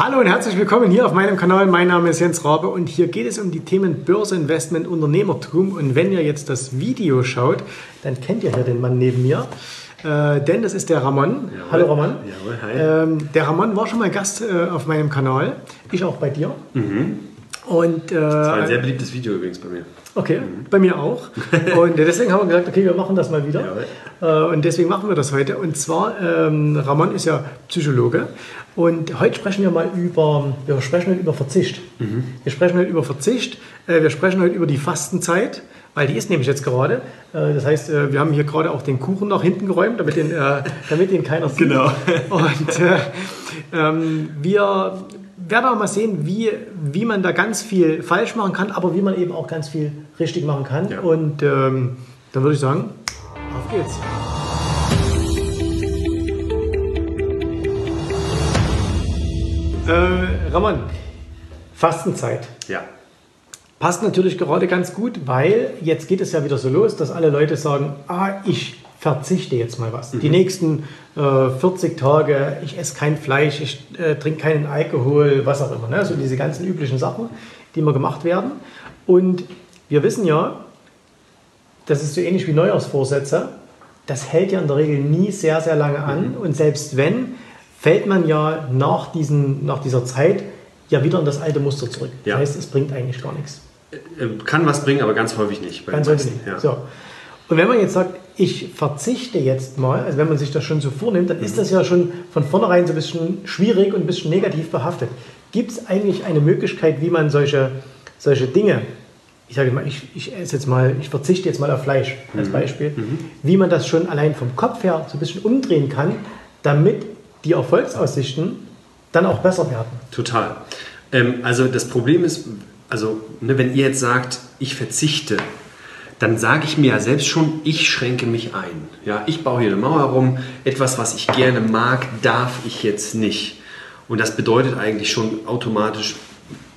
Hallo und herzlich willkommen hier auf meinem Kanal. Mein Name ist Jens Rabe und hier geht es um die Themen Börse, Investment, Unternehmertum. Und wenn ihr jetzt das Video schaut, dann kennt ihr hier den Mann neben mir. Äh, denn das ist der Ramon. Jawohl. Hallo Ramon. Jawohl, hi. Ähm, der Ramon war schon mal Gast äh, auf meinem Kanal. Ich auch bei dir. Und, äh, Das war ein sehr beliebtes Video übrigens bei mir. Okay, bei mir auch. Und deswegen haben wir gesagt, okay, wir machen das mal wieder. Jawohl. Äh, Und deswegen machen wir das heute. Und zwar, ähm, Ramon ist ja Psychologe. Und heute sprechen wir mal über, wir sprechen heute über Verzicht. Wir sprechen heute über Verzicht. Äh, Wir sprechen heute über die Fastenzeit. Weil die ist nämlich jetzt gerade. Äh, Das heißt, wir haben hier gerade auch den Kuchen nach hinten geräumt, damit den, damit den keiner sieht. Genau. Und äh, ähm, wir werden auch mal sehen, wie, wie man da ganz viel falsch machen kann, aber wie man eben auch ganz viel richtig machen kann. Ja. Und ähm, dann würde ich sagen, auf geht's. Äh, Ramon, Fastenzeit. Ja. Passt natürlich gerade ganz gut, weil jetzt geht es ja wieder so los, dass alle Leute sagen, ah, ich verzichte jetzt mal was. Die nächsten äh, 40 Tage, ich esse kein Fleisch, ich äh, trinke keinen Alkohol, was auch immer. Ne? So diese ganzen üblichen Sachen, die immer gemacht werden. Und wir wissen ja, das ist so ähnlich wie Neujahrsvorsätze, das hält ja in der Regel nie sehr, sehr lange an. Und selbst wenn, fällt man ja nach, diesen, nach dieser Zeit ja wieder in das alte Muster zurück. Das Ja. heißt, es bringt eigentlich gar nichts. Äh, Kann was bringen, aber ganz häufig nicht. Ganz häufig nicht. Ja. So. Und wenn man jetzt sagt, ich verzichte jetzt mal, also wenn man sich das schon so vornimmt, dann ist das ja schon von vornherein so ein bisschen schwierig und ein bisschen negativ behaftet. Gibt es eigentlich eine Möglichkeit, wie man solche, solche Dinge, ich sage mal, ich, ich esse jetzt mal, ich verzichte jetzt mal auf Fleisch als Beispiel, wie man das schon allein vom Kopf her so ein bisschen umdrehen kann, damit die Erfolgsaussichten dann auch besser werden? Total. Ähm, also das Problem ist, also ne, wenn ihr jetzt sagt, ich verzichte, dann sage ich mir ja selbst schon, ich schränke mich ein. Ja, ich baue hier eine Mauer rum, etwas, was ich gerne mag, darf ich jetzt nicht. Und das bedeutet eigentlich schon automatisch,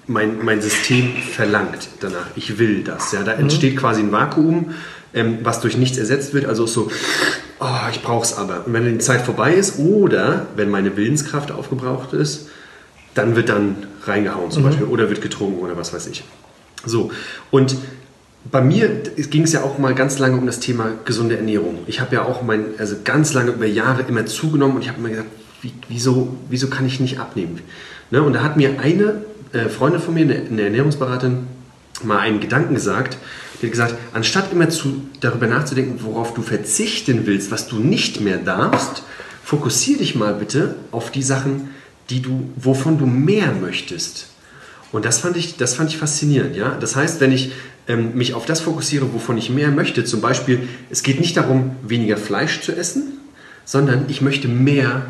mein, mein System verlangt danach. Ich will das. Ja, da entsteht quasi ein Vakuum, ähm, was durch nichts ersetzt wird. Also so, oh, ich brauche es aber. Und wenn die Zeit vorbei ist oder wenn meine Willenskraft aufgebraucht ist, dann wird dann reingehauen zum Beispiel oder wird getrunken oder was weiß ich. So, und bei mir ging es ja auch mal ganz lange um das Thema gesunde Ernährung. Ich habe ja auch mein, also ganz lange über Jahre immer zugenommen und ich habe immer gesagt, wie, wieso, wieso kann ich nicht abnehmen? Ne? Und da hat mir eine äh, Freundin von mir, eine, eine Ernährungsberaterin, mal einen Gedanken gesagt. Die hat gesagt, anstatt immer zu, darüber nachzudenken, worauf du verzichten willst, was du nicht mehr darfst, fokussiere dich mal bitte auf die Sachen, die du, wovon du mehr möchtest. Und das fand ich, das fand ich faszinierend. Ja? Das heißt, wenn ich ähm, mich auf das fokussiere, wovon ich mehr möchte, zum Beispiel, es geht nicht darum, weniger Fleisch zu essen, sondern ich möchte mehr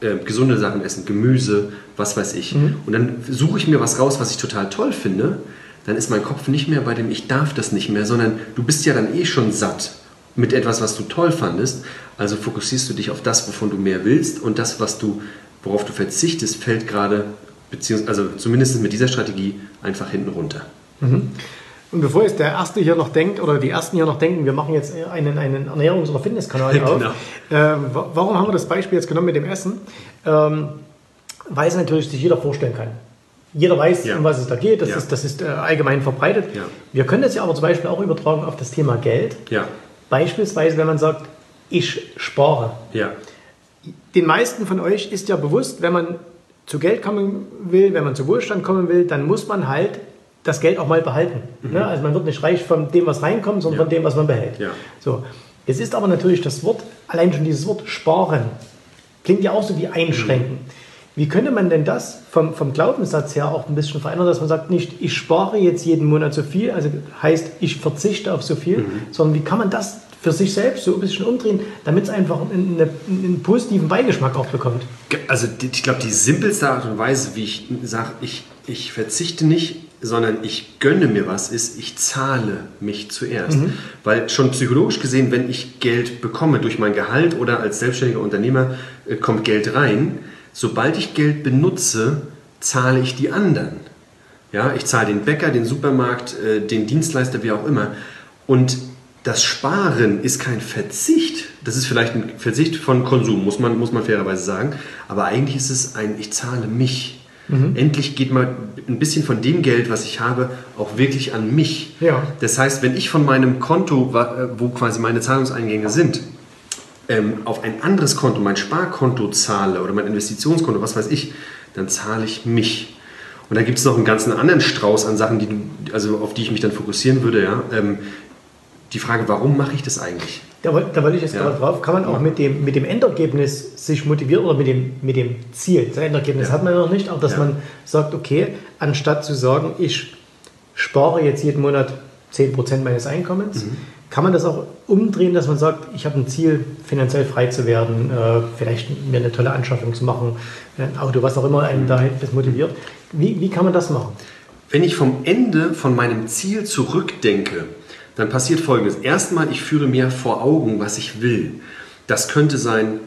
äh, gesunde Sachen essen, Gemüse, was weiß ich. Und dann suche ich mir was raus, was ich total toll finde. Dann ist mein Kopf nicht mehr bei dem Ich darf das nicht mehr, sondern du bist ja dann eh schon satt mit etwas, was du toll fandest. Also fokussierst du dich auf das, wovon du mehr willst und das, was du, worauf du verzichtest, fällt gerade, beziehungsweise also zumindest mit dieser Strategie einfach hinten runter. Und bevor jetzt der Erste hier noch denkt, oder die Ersten hier noch denken, wir machen jetzt einen, einen Ernährungs- oder Fitnesskanal Genau. auf, ähm, wa- warum haben wir das Beispiel jetzt genommen mit dem Essen? Ähm, weil es natürlich sich jeder vorstellen kann. Jeder weiß, Ja. um was es da geht, das Ja. ist, das ist äh, allgemein verbreitet. Ja. Wir können das ja aber zum Beispiel auch übertragen auf das Thema Geld. Beispielsweise, wenn man sagt, ich spare. Den meisten von euch ist ja bewusst, wenn man zu Geld kommen will, wenn man zu Wohlstand kommen will, dann muss man halt das Geld auch mal behalten. Ne? Also man wird nicht reich von dem, was reinkommt, sondern Mhm. Ja. von dem, was man behält. Ja. So. Jetzt ist aber natürlich das Wort, allein schon dieses Wort sparen, klingt ja auch so wie einschränken. Wie könnte man denn das vom, vom Glaubenssatz her auch ein bisschen verändern, dass man sagt, nicht ich spare jetzt jeden Monat so viel, also heißt ich verzichte auf so viel, Mhm. sondern wie kann man das für sich selbst so ein bisschen umdrehen, damit es einfach einen, einen, positiven Beigeschmack auch bekommt? Also ich glaube, die simpelste Art und Weise, wie ich sage, ich, ich verzichte nicht, sondern ich gönne mir was, ist, ich zahle mich zuerst. Weil schon psychologisch gesehen, wenn ich Geld bekomme durch mein Gehalt oder als selbstständiger Unternehmer äh, kommt Geld rein, sobald ich Geld benutze, zahle ich die anderen. Ja, ich zahle den Bäcker, den Supermarkt, äh, den Dienstleister, wie auch immer. Und das Sparen ist kein Verzicht. Das ist vielleicht ein Verzicht von Konsum, muss man, muss man fairerweise sagen. Aber eigentlich ist es ein, ich zahle mich. Mhm. Endlich geht mal ein bisschen von dem Geld, was ich habe, auch wirklich an mich. Ja. Das heißt, wenn ich von meinem Konto, wo quasi meine Zahlungseingänge sind, ähm, auf ein anderes Konto, mein Sparkonto zahle oder mein Investitionskonto, was weiß ich, dann zahle ich mich. Und da gibt es noch einen ganzen anderen Strauß an Sachen, die also auf die ich mich dann fokussieren würde. Ja? Ähm, die Frage, warum mache ich das eigentlich? Da, da wollte ich jetzt ja. gerade drauf. Kann man auch mit dem, mit dem Endergebnis sich motivieren oder mit dem, mit dem Ziel? Das Endergebnis ja. hat man noch nicht, aber dass ja. man sagt, okay, anstatt zu sagen, ich spare jetzt jeden Monat 10% meines Einkommens, mhm. kann man das auch umdrehen, dass man sagt, ich habe ein Ziel, finanziell frei zu werden, äh, vielleicht mir eine tolle Anschaffung zu machen, ein Auto, was auch immer einen mhm. da das motiviert. Wie, wie kann man das machen? Wenn ich vom Ende von meinem Ziel zurückdenke, dann passiert Folgendes. Erstmal, ich führe mir vor Augen, was ich will. Das könnte sein,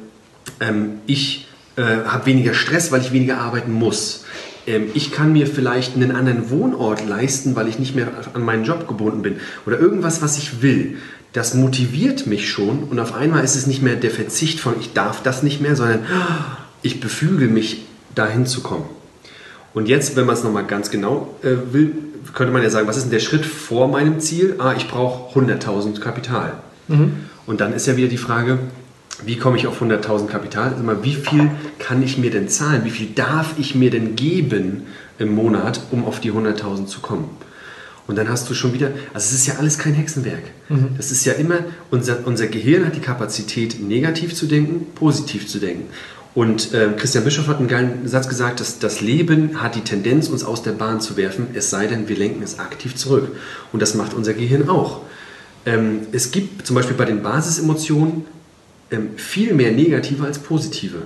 ähm, ich äh, habe weniger Stress, weil ich weniger arbeiten muss. Ähm, ich kann mir vielleicht einen anderen Wohnort leisten, weil ich nicht mehr an meinen Job gebunden bin. Oder irgendwas, was ich will. Das motiviert mich schon und auf einmal ist es nicht mehr der Verzicht von ich darf das nicht mehr, sondern ich beflügel mich, dahin zu kommen. Und jetzt, wenn man es nochmal ganz genau äh, will, könnte man ja sagen, was ist denn der Schritt vor meinem Ziel? Ah, ich brauche 100.000 Kapital. Mhm. Und dann ist ja wieder die Frage, wie komme ich auf 100.000 Kapital? Also mal, wie viel kann ich mir denn zahlen? Wie viel darf ich mir denn geben im Monat, um auf die 100.000 zu kommen? Und dann hast du schon wieder, also es ist ja alles kein Hexenwerk. Mhm. Das ist ja immer, unser, unser Gehirn hat die Kapazität, negativ zu denken, positiv zu denken. Und äh, Christian Bischof hat einen geilen Satz gesagt, dass das Leben hat die Tendenz, uns aus der Bahn zu werfen, es sei denn, wir lenken es aktiv zurück. Und das macht unser Gehirn auch. Ähm, es gibt zum Beispiel bei den Basisemotionen ähm, viel mehr negative als positive.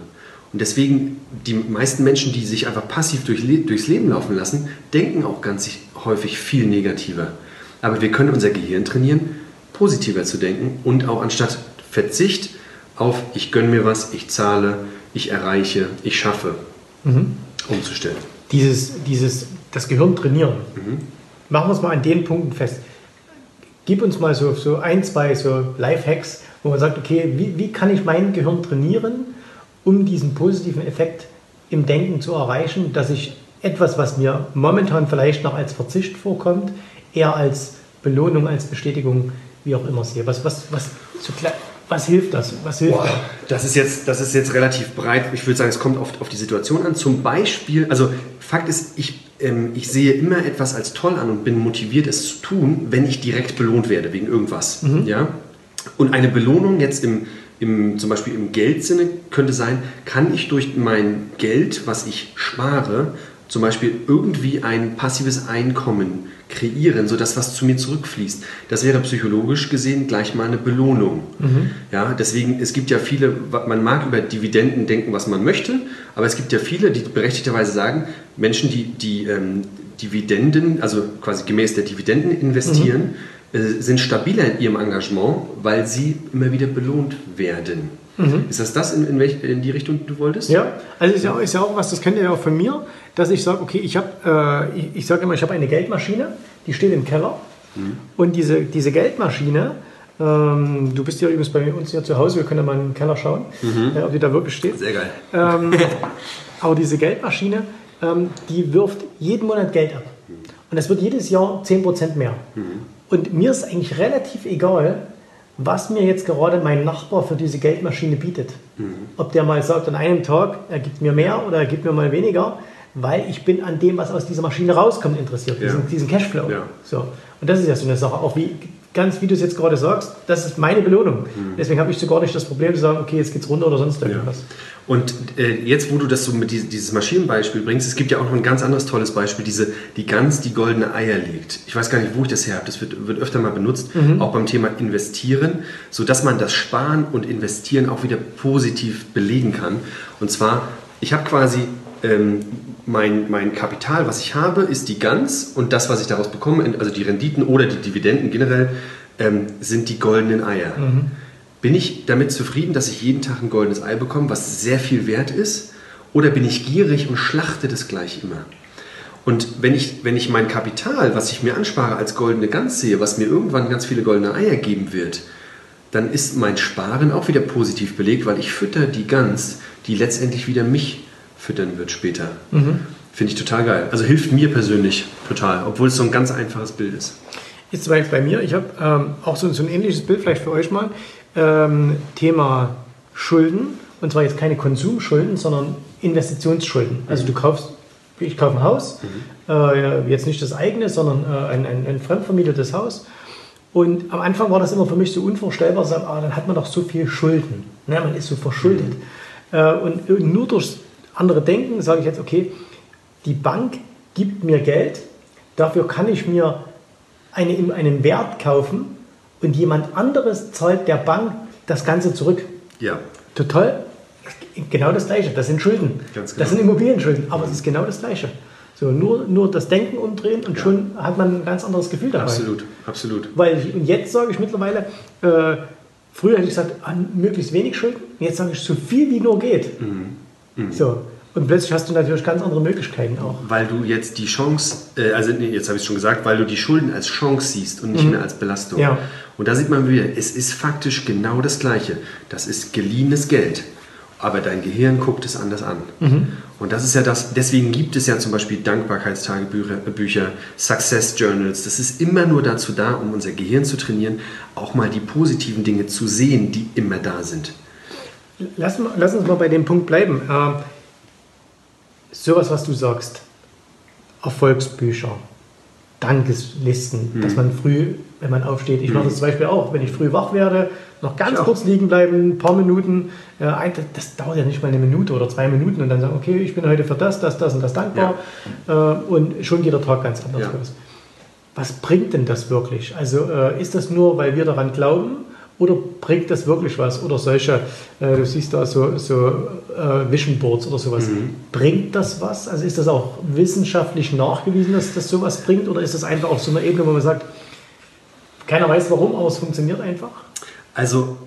Und deswegen, die meisten Menschen, die sich einfach passiv durch, durchs Leben laufen lassen, denken auch ganz häufig viel negativer. Aber wir können unser Gehirn trainieren, positiver zu denken und auch anstatt Verzicht auf ich gönne mir was, ich zahle, ich erreiche, ich schaffe, mhm. umzustellen. Dieses, dieses, das Gehirn trainieren. Mhm. Machen wir es mal an den Punkten fest. Gib uns mal so, so ein, zwei so Life-Hacks, wo man sagt, okay, wie, wie kann ich mein Gehirn trainieren, um diesen positiven Effekt im Denken zu erreichen, dass ich etwas, was mir momentan vielleicht noch als Verzicht vorkommt, eher als Belohnung, als Bestätigung, wie auch immer sehe. Was, was, was, so was hilft das? Was hilft Boah, das? Ist jetzt, das ist jetzt relativ breit. Ich würde sagen, es kommt oft auf die Situation an. Zum Beispiel, also Fakt ist, ich, ähm, ich sehe immer etwas als toll an und bin motiviert, es zu tun, wenn ich direkt belohnt werde wegen irgendwas. Mhm. Ja? Und eine Belohnung jetzt im, im, zum Beispiel im Geldsinne könnte sein, kann ich durch mein Geld, was ich spare, zum Beispiel irgendwie ein passives Einkommen kreieren, sodass was zu mir zurückfließt. Das wäre psychologisch gesehen gleich mal eine Belohnung. Mhm. Ja, deswegen, es gibt ja viele, man mag über Dividenden denken, was man möchte, aber es gibt ja viele, die berechtigterweise sagen, Menschen, die, die ähm, Dividenden, also quasi gemäß der Dividenden investieren, mhm. äh, sind stabiler in ihrem Engagement, weil sie immer wieder belohnt werden. Mhm. Ist das das, in, in, welch, in, die Richtung du wolltest? Ja, also ist ja, ist ja auch was, das kennt ihr ja auch von mir dass ich sage, okay, ich habe, äh, ich, ich sage immer, ich habe eine Geldmaschine, die steht im Keller. Mhm. Und diese, diese Geldmaschine, ähm, du bist ja übrigens bei uns hier zu Hause, wir können ja mal in den Keller schauen, mhm. äh, ob die da wirklich steht. Sehr geil. Ähm, aber diese Geldmaschine, ähm, die wirft jeden Monat Geld ab. Und es wird jedes Jahr 10% mehr. Mhm. Und mir ist eigentlich relativ egal, was mir jetzt gerade mein Nachbar für diese Geldmaschine bietet. Mhm. Ob der mal sagt, an einem Tag, er gibt mir mehr oder er gibt mir mal weniger weil ich bin an dem, was aus dieser Maschine rauskommt, interessiert, ja. diesen, diesen Cashflow. Ja. So. Und das ist ja so eine Sache, auch wie, ganz wie du es jetzt gerade sagst, das ist meine Belohnung. Mhm. Deswegen habe ich sogar nicht das Problem zu sagen, okay, jetzt geht's runter oder sonst irgendwas. Ja. Und äh, jetzt, wo du das so mit die, dieses Maschinenbeispiel bringst, es gibt ja auch noch ein ganz anderes tolles Beispiel, diese, die Gans, die goldene Eier legt. Ich weiß gar nicht, wo ich das her habe, das wird, wird öfter mal benutzt, mhm. auch beim Thema Investieren, sodass man das Sparen und Investieren auch wieder positiv belegen kann. Und zwar, ich habe quasi ähm, mein, mein Kapital, was ich habe, ist die Gans und das, was ich daraus bekomme, also die Renditen oder die Dividenden generell, ähm, sind die goldenen Eier. Mhm. Bin ich damit zufrieden, dass ich jeden Tag ein goldenes Ei bekomme, was sehr viel wert ist? Oder bin ich gierig und schlachte das gleich immer? Und wenn ich, wenn ich mein Kapital, was ich mir anspare, als goldene Gans sehe, was mir irgendwann ganz viele goldene Eier geben wird, dann ist mein Sparen auch wieder positiv belegt, weil ich fütter die Gans, die letztendlich wieder mich füttern wird später. Mhm. Finde ich total geil. Also hilft mir persönlich total, obwohl es so ein ganz einfaches Bild ist. Ist zum Beispiel bei mir, ich habe ähm, auch so, so, ein ähnliches Bild vielleicht für euch mal. Ähm, Thema Schulden. Und zwar jetzt keine Konsumschulden, sondern Investitionsschulden. Also du kaufst, ich kaufe ein Haus, mhm. äh, jetzt nicht das eigene, sondern äh, ein, ein, ein fremdvermietetes Haus. Und am Anfang war das immer für mich so unvorstellbar, sagen, ah, dann hat man doch so viel Schulden. Ne, man ist so verschuldet. Mhm. Äh, und nur durch andere Denken sage ich jetzt, okay, die Bank gibt mir Geld, dafür kann ich mir eine, einen Wert kaufen und jemand anderes zahlt der Bank das Ganze zurück. Ja. Total, genau das Gleiche. Das sind Schulden. Ganz genau. Das sind Immobilienschulden, aber es ist genau das Gleiche. So, nur, nur das Denken umdrehen und ja. schon hat man ein ganz anderes Gefühl dabei. Absolut, absolut. Weil ich, und jetzt sage ich mittlerweile, äh, früher hätte ich gesagt, an möglichst wenig Schulden, jetzt sage ich so viel wie nur geht. Mhm. Mhm. So. Und plötzlich hast du natürlich ganz andere Möglichkeiten auch. Weil du jetzt die Chance, äh, also nee, jetzt habe ich es schon gesagt, weil du die Schulden als Chance siehst und nicht mhm. mehr als Belastung. Ja. Und da sieht man wieder, es ist faktisch genau das Gleiche. Das ist geliehenes Geld aber dein Gehirn guckt es anders an. Mhm. Und das ist ja das, deswegen gibt es ja zum Beispiel Dankbarkeitstagebücher, Success Journals. Das ist immer nur dazu da, um unser Gehirn zu trainieren, auch mal die positiven Dinge zu sehen, die immer da sind. Lass, lass uns mal bei dem Punkt bleiben. Äh, sowas, was du sagst, Erfolgsbücher, Dankeslisten, mhm. dass man früh, wenn man aufsteht, ich mache das zum Beispiel auch, wenn ich früh wach werde, noch ganz kurz liegen bleiben, ein paar Minuten. Äh, das dauert ja nicht mal eine Minute oder zwei Minuten und dann sagen, okay, ich bin heute für das, das, das und das dankbar. Ja. Äh, und schon geht der Tag ganz anders ja. los. Was bringt denn das wirklich? Also äh, ist das nur, weil wir daran glauben? Oder bringt das wirklich was? Oder solche, äh, du siehst da so, so äh, Vision Boards oder sowas. Mhm. Bringt das was? Also ist das auch wissenschaftlich nachgewiesen, dass das sowas bringt? Oder ist das einfach auf so einer Ebene, wo man sagt, keiner weiß warum, aber es funktioniert einfach? Also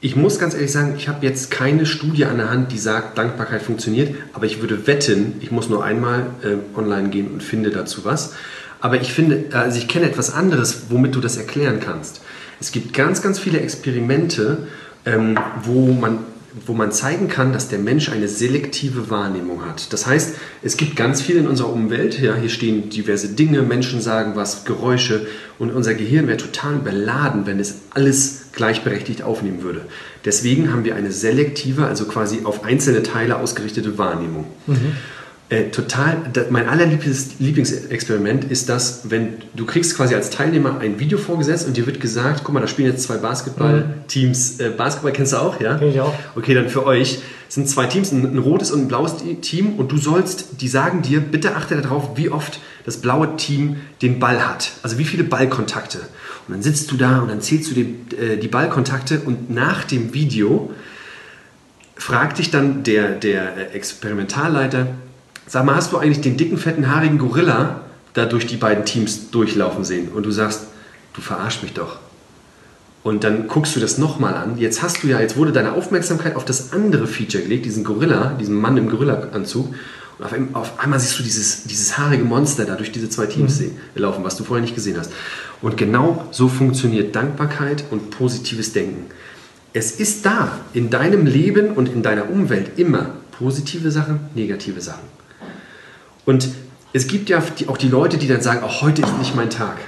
ich muss ganz ehrlich sagen, ich habe jetzt keine Studie an der Hand, die sagt, Dankbarkeit funktioniert, aber ich würde wetten, ich muss nur einmal äh, online gehen und finde dazu was. Aber ich finde, also ich kenne etwas anderes, womit du das erklären kannst. Es gibt ganz, ganz viele Experimente, ähm, wo man wo man zeigen kann, dass der Mensch eine selektive Wahrnehmung hat. Das heißt, es gibt ganz viel in unserer Umwelt. Ja, hier stehen diverse Dinge, Menschen sagen was, Geräusche und unser Gehirn wäre total überladen, wenn es alles gleichberechtigt aufnehmen würde. Deswegen haben wir eine selektive, also quasi auf einzelne Teile ausgerichtete Wahrnehmung. Mhm. Äh, total, mein allerliebstes Lieblingsexperiment ist das, wenn du kriegst quasi als Teilnehmer ein Video vorgesetzt und dir wird gesagt, guck mal, da spielen jetzt zwei Basketballteams. Mhm. Äh, Basketball kennst du auch, ja? Kenn ich auch. Okay, dann für euch sind zwei Teams, ein, ein rotes und ein blaues Team und du sollst, die sagen dir, bitte achte darauf, wie oft das blaue Team den Ball hat. Also wie viele Ballkontakte. Und dann sitzt du da und dann zählst du die, äh, die Ballkontakte und nach dem Video fragt dich dann der, der äh, Experimentalleiter, Sag mal, hast du eigentlich den dicken, fetten, haarigen Gorilla da durch die beiden Teams durchlaufen sehen? Und du sagst, du verarsch mich doch. Und dann guckst du das nochmal an. Jetzt hast du ja, jetzt wurde deine Aufmerksamkeit auf das andere Feature gelegt, diesen Gorilla, diesen Mann im Gorilla-Anzug. Und auf, auf, einmal siehst du dieses, dieses haarige Monster da durch diese zwei Teams mhm. laufen, was du vorher nicht gesehen hast. Und genau so funktioniert Dankbarkeit und positives Denken. Es ist da in deinem Leben und in deiner Umwelt immer positive Sachen, negative Sachen. Und es gibt ja auch die Leute, die dann sagen, auch heute ist nicht mein Tag.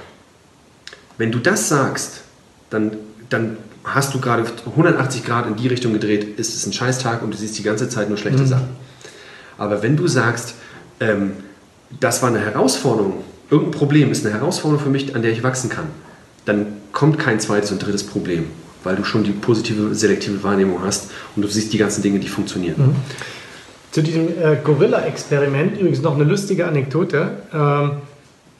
Wenn du das sagst, dann, dann hast du gerade 180 Grad in die Richtung gedreht, ist es ein Scheißtag und du siehst die ganze Zeit nur schlechte mhm. Sachen. Aber wenn du sagst, ähm, das war eine Herausforderung, irgendein Problem ist eine Herausforderung für mich, an der ich wachsen kann, dann kommt kein zweites und drittes Problem, weil du schon die positive, selektive Wahrnehmung hast und du siehst die ganzen Dinge, die funktionieren. Mhm. Zu diesem äh, Gorilla-Experiment übrigens noch eine lustige Anekdote. Ähm,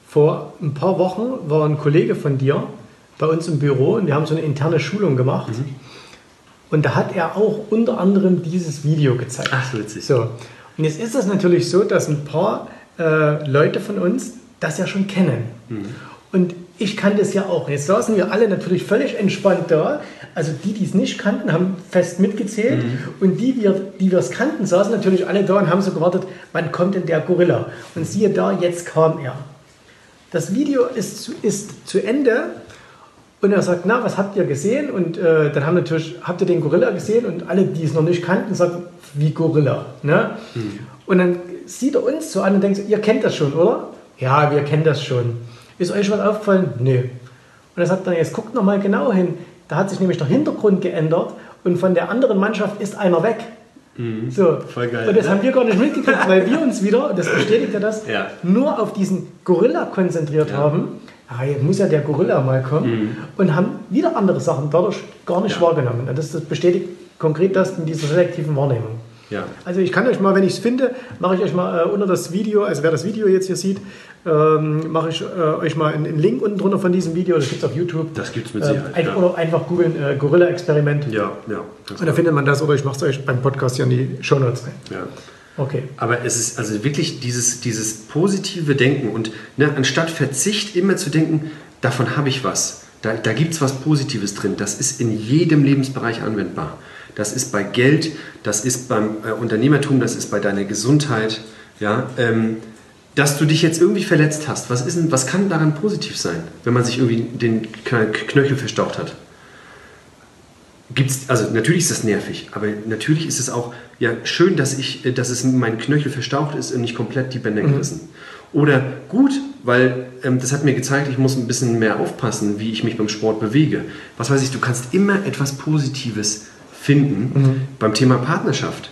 vor ein paar Wochen war ein Kollege von dir bei uns im Büro und wir haben so eine interne Schulung gemacht. Mhm. Und da hat er auch unter anderem dieses Video gezeigt. Ach, witzig. So. Und jetzt ist es natürlich so, dass ein paar äh, Leute von uns das ja schon kennen. Mhm. Und ich kannte es ja auch. Jetzt saßen wir alle natürlich völlig entspannt da. Also die, die es nicht kannten, haben fest mitgezählt. Mhm. Und die, die wir es kannten, saßen natürlich alle da und haben so gewartet, wann kommt denn der Gorilla? Und siehe da, jetzt kam er. Das Video ist zu, ist zu Ende und er sagt, na, was habt ihr gesehen? Und äh, dann haben natürlich, habt ihr den Gorilla gesehen? Und alle, die es noch nicht kannten, sagen, wie Gorilla. Ne? Mhm. Und dann sieht er uns so an und denkt, ihr kennt das schon, oder? Ja, wir kennen das schon. Ist euch was aufgefallen? Nö. Und er sagt dann, jetzt guckt noch mal genau hin. Da hat sich nämlich der Hintergrund geändert und von der anderen Mannschaft ist einer weg. Mhm. So. Voll geil, Und das ne? haben wir gar nicht mitgekriegt, weil wir uns wieder, das bestätigt ja das, Ja. nur auf diesen Gorilla konzentriert Ja. haben. Ah, jetzt muss ja der Gorilla mal kommen. Und haben wieder andere Sachen dadurch gar nicht Mhm. Ja. wahrgenommen. Und das, das bestätigt konkret das in dieser selektiven Wahrnehmung. Ja. Also ich kann euch mal, wenn ich es finde, mache ich euch mal äh, unter das Video, also wer das Video jetzt hier sieht, ähm, mache ich äh, euch mal einen, einen Link unten drunter von diesem Video, das gibt es auf YouTube. Das gibt's mit Ähm, Sicherheit, ein, ja. Oder einfach googeln, äh, Gorilla-Experiment. Ja, ja. Und da findet man das oder ich mache es euch beim Podcast hier in die Show Notes rein. Ja. Okay. Aber es ist also wirklich dieses, dieses positive Denken und ne, anstatt Verzicht immer zu denken, davon habe ich was, da, da gibt es was Positives drin, das ist in jedem Lebensbereich anwendbar. Das ist bei Geld, das ist beim äh, Unternehmertum, das ist bei deiner Gesundheit. Ja, ähm, dass du dich jetzt irgendwie verletzt hast, was, ist denn, was kann daran positiv sein, wenn man sich irgendwie den Kn- Knöchel verstaucht hat? Gibt's, also natürlich ist das nervig, aber natürlich ist es auch ja, schön, dass, ich, äh, dass es mein Knöchel verstaucht ist und nicht komplett die Bänder gerissen. Oder gut, weil ähm, das hat mir gezeigt, ich muss ein bisschen mehr aufpassen, wie ich mich beim Sport bewege. Was weiß ich, du kannst immer etwas Positives finden beim Thema Partnerschaft.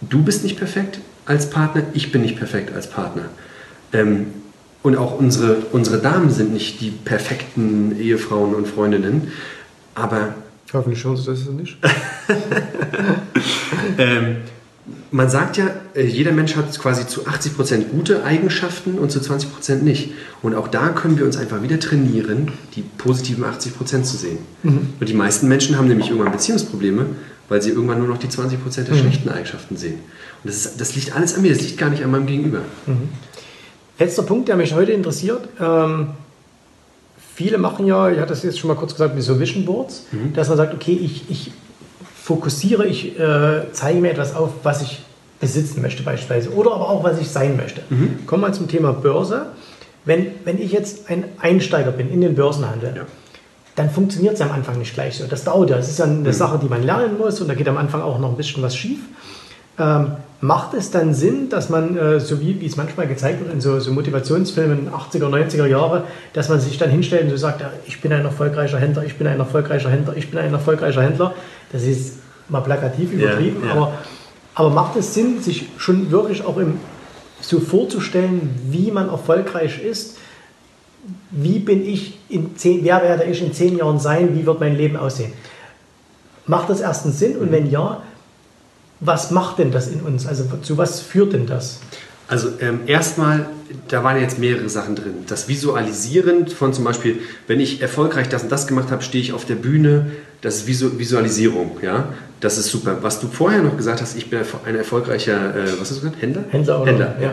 Du bist nicht perfekt als Partner, ich bin nicht perfekt als Partner. Ähm, und auch unsere, unsere Damen sind nicht die perfekten Ehefrauen und Freundinnen, aber Hoffentlich schon, das ist es nicht. Ähm, man sagt ja, äh, jeder Mensch hat quasi zu 80% gute Eigenschaften und zu 20% nicht. Und auch da können wir uns einfach wieder trainieren, die positiven 80% zu sehen. Und die meisten Menschen haben nämlich irgendwann Beziehungsprobleme, weil sie irgendwann nur noch die 20% der schlechten Eigenschaften sehen. Und das, ist, das liegt alles an mir, das liegt gar nicht an meinem Gegenüber. Letzter Punkt, der mich heute interessiert. Ähm, viele machen ja, ich hatte das jetzt schon mal kurz gesagt, wie so Vision Boards, dass man sagt, okay, ich, ich fokussiere, ich äh, zeige mir etwas auf, was ich besitzen möchte beispielsweise oder aber auch, was ich sein möchte. Kommen wir mal zum Thema Börse. Wenn, wenn ich jetzt ein Einsteiger bin in den Börsenhandel, Ja. dann funktioniert es am Anfang nicht gleich so. Das dauert ja. Das ist ja eine Sache, die man lernen muss und da geht am Anfang auch noch ein bisschen was schief. Ähm, macht es dann Sinn, dass man, äh, so wie, wie es manchmal gezeigt wird in so, so Motivationsfilmen 80er, 90er Jahre, dass man sich dann hinstellt und so sagt, ja, ich bin ein erfolgreicher Händler, ich bin ein erfolgreicher Händler, ich bin ein erfolgreicher Händler. Das ist mal plakativ übertrieben, ja. Aber, aber macht es Sinn, sich schon wirklich auch im, so vorzustellen, wie man erfolgreich ist? Wie bin ich in zehn, wer werde ich in zehn Jahren sein? Wie wird mein Leben aussehen? Macht das erstens Sinn? Und wenn ja, was macht denn das in uns? Also zu was führt denn das? Also ähm, erstmal, da waren jetzt mehrere Sachen drin. Das Visualisieren von zum Beispiel, wenn ich erfolgreich das und das gemacht habe, stehe ich auf der Bühne. Das ist Visu Visualisierung, ja. Das ist super. Was du vorher noch gesagt hast, ich bin ein erfolgreicher, äh, was hast du gesagt, Händler? Händler oder- Händler, ja.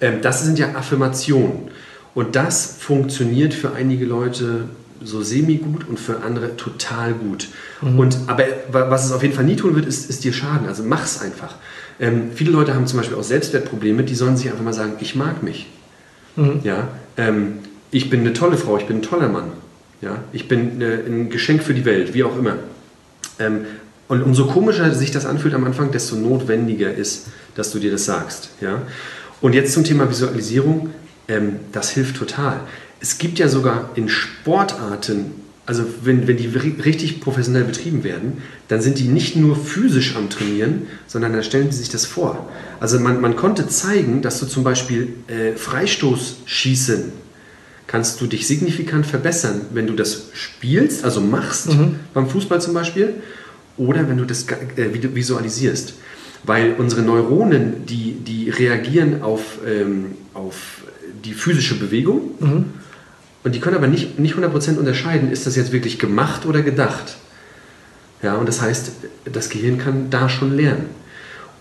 Ähm, das sind ja Affirmationen. Und das funktioniert für einige Leute so semi-gut und für andere total gut. Und, aber wa- was es auf jeden Fall nie tun wird, ist, ist dir schaden. Also mach's einfach. Ähm, viele Leute haben zum Beispiel auch Selbstwertprobleme, die sollen sich einfach mal sagen, ich mag mich. Ja, ähm, ich bin eine tolle Frau, ich bin ein toller Mann. Ja, ich bin äh, ein Geschenk für die Welt, wie auch immer. Ähm, und umso komischer sich das anfühlt am Anfang, desto notwendiger ist, dass du dir das sagst. Ja? Und jetzt zum Thema Visualisierung. Ähm, das hilft total. Es gibt ja sogar in Sportarten, also wenn, wenn die ri- richtig professionell betrieben werden, dann sind die nicht nur physisch am Trainieren, sondern dann stellen sie sich das vor. Also man, man konnte zeigen, dass du zum Beispiel äh, Freistoßschießen kannst du dich signifikant verbessern, wenn du das spielst, also machst, beim Fußball zum Beispiel, oder wenn du das äh, visualisierst. Weil unsere Neuronen, die, die reagieren auf, ähm, auf die physische Bewegung und die können aber nicht, nicht 100% unterscheiden, ist das jetzt wirklich gemacht oder gedacht. Ja, und das heißt, das Gehirn kann da schon lernen.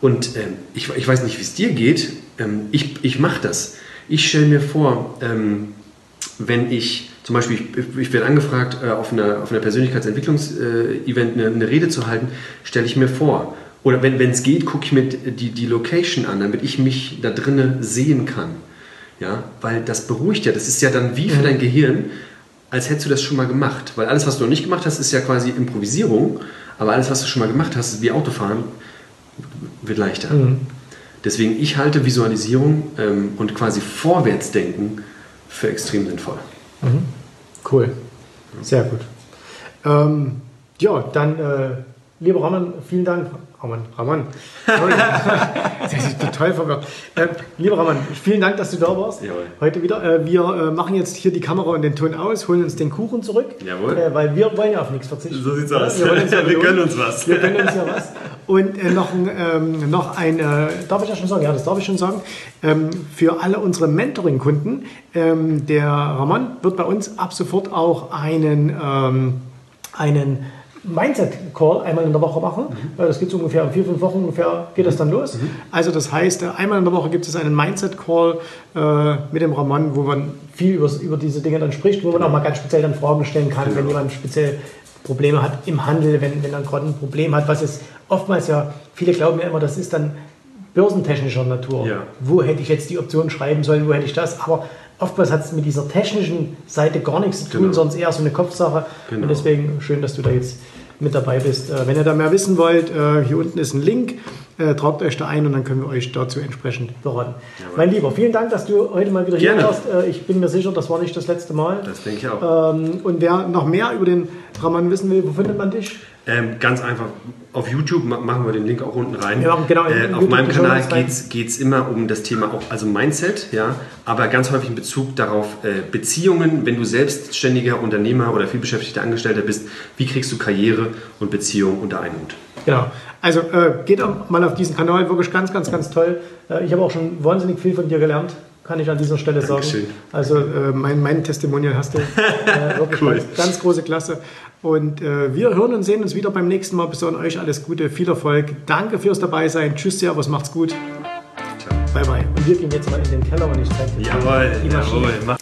Und ähm, ich, ich weiß nicht, wie es dir geht. Ähm, ich ich mache das. Ich stelle mir vor, ähm, wenn ich zum Beispiel, ich, ich werde angefragt, äh, auf einer, auf einer Persönlichkeitsentwicklungs-Event eine, eine Rede zu halten, stelle ich mir vor. Oder wenn es geht, gucke ich mir die, die Location an, damit ich mich da drinnen sehen kann. Ja, weil das beruhigt ja. Das ist ja dann wie für dein Gehirn, als hättest du das schon mal gemacht. Weil alles, was du noch nicht gemacht hast, ist ja quasi Improvisierung. Aber alles, was du schon mal gemacht hast, wie Autofahren, wird leichter. Deswegen, ich halte Visualisierung ähm, und quasi Vorwärtsdenken für extrem sinnvoll. Mhm. Cool. Sehr gut. Ähm, ja, dann, äh, lieber Roman, vielen Dank. Roman, Roman. das ist total verwirrt. Äh, lieber Roman, vielen Dank, dass du da warst. Jawohl. Heute wieder. Äh, wir äh, machen jetzt hier die Kamera und den Ton aus, holen uns den Kuchen zurück. Jawohl. Äh, weil wir wollen ja auf nichts verzichten. So sieht's Ja, aus. Wir, uns ja Wir gönnen uns was. Wir gönnen uns ja was. Und äh, noch ein, ähm, noch ein äh, darf ich das schon sagen? Ja, das darf ich schon sagen. Ähm, für alle unsere Mentoring-Kunden, ähm, der Ramon wird bei uns ab sofort auch einen, ähm, einen Mindset-Call einmal in der Woche machen. Äh, Das geht so ungefähr in vier, fünf Wochen ungefähr geht das dann los. Also das heißt, äh, einmal in der Woche gibt es einen Mindset-Call äh, mit dem Ramon, wo man viel über, über diese Dinge dann spricht, wo man auch mal ganz speziell dann Fragen stellen kann, wenn jemand speziell Probleme hat im Handel, wenn, wenn er gerade ein Problem hat, was es oftmals ja, viele glauben ja immer, das ist dann börsentechnischer Natur. Ja. Wo hätte ich jetzt die Option schreiben sollen, wo hätte ich das? Aber oftmals hat es mit dieser technischen Seite gar nichts zu tun, Genau. sondern eher so eine Kopfsache. Genau. Und deswegen schön, dass du da jetzt mit dabei bist. Äh, wenn ihr da mehr wissen wollt, äh, hier unten ist ein Link. Äh, tragt euch da ein und dann können wir euch dazu entsprechend beraten. Mein Lieber, vielen Dank, dass du heute mal wieder Gerne. hier warst. Äh, ich bin mir sicher, das war nicht das letzte Mal. Das denke ich auch. Ähm, und wer noch mehr über den Raman wissen will, wo findet man dich? Ähm, ganz einfach, auf YouTube ma- machen wir den Link auch unten rein. Machen genau äh, auf meinem Kanal geht es immer um das Thema auch, also Mindset, ja, aber ganz häufig in Bezug darauf äh, Beziehungen, wenn du selbstständiger Unternehmer oder vielbeschäftigter Angestellter bist, wie kriegst du Karriere und Beziehung unter einen Hut? Genau. Also äh, geht auch mal auf diesen Kanal, wirklich ganz, ganz, ganz toll. Äh, ich habe auch schon wahnsinnig viel von dir gelernt, kann ich an dieser Stelle sagen. Dankeschön. Also äh, mein, mein Testimonial hast du äh, wirklich Cool. ganz, ganz große Klasse. Und äh, wir hören und sehen uns wieder beim nächsten Mal. Bis dahin euch alles Gute, viel Erfolg. Danke fürs Dabeisein. Tschüss, Servus, macht's gut. Bye, bye. Und wir gehen jetzt mal in den Keller und ich zeige dir Jawohl, die Maschine. jawohl. Mach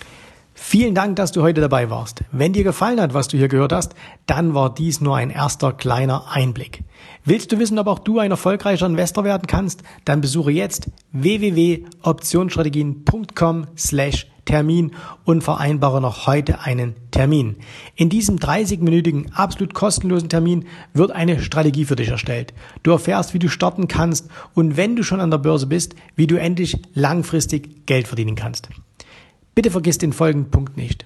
Vielen Dank, dass du heute dabei warst. Wenn dir gefallen hat, was du hier gehört hast, dann war dies nur ein erster kleiner Einblick. Willst du wissen, ob auch du ein erfolgreicher Investor werden kannst? Dann besuche jetzt www.optionsstrategien.com slash Termin und vereinbare noch heute einen Termin. In diesem 30-minütigen, absolut kostenlosen Termin wird eine Strategie für dich erstellt. Du erfährst, wie du starten kannst und wenn du schon an der Börse bist, wie du endlich langfristig Geld verdienen kannst. Bitte vergiss den folgenden Punkt nicht.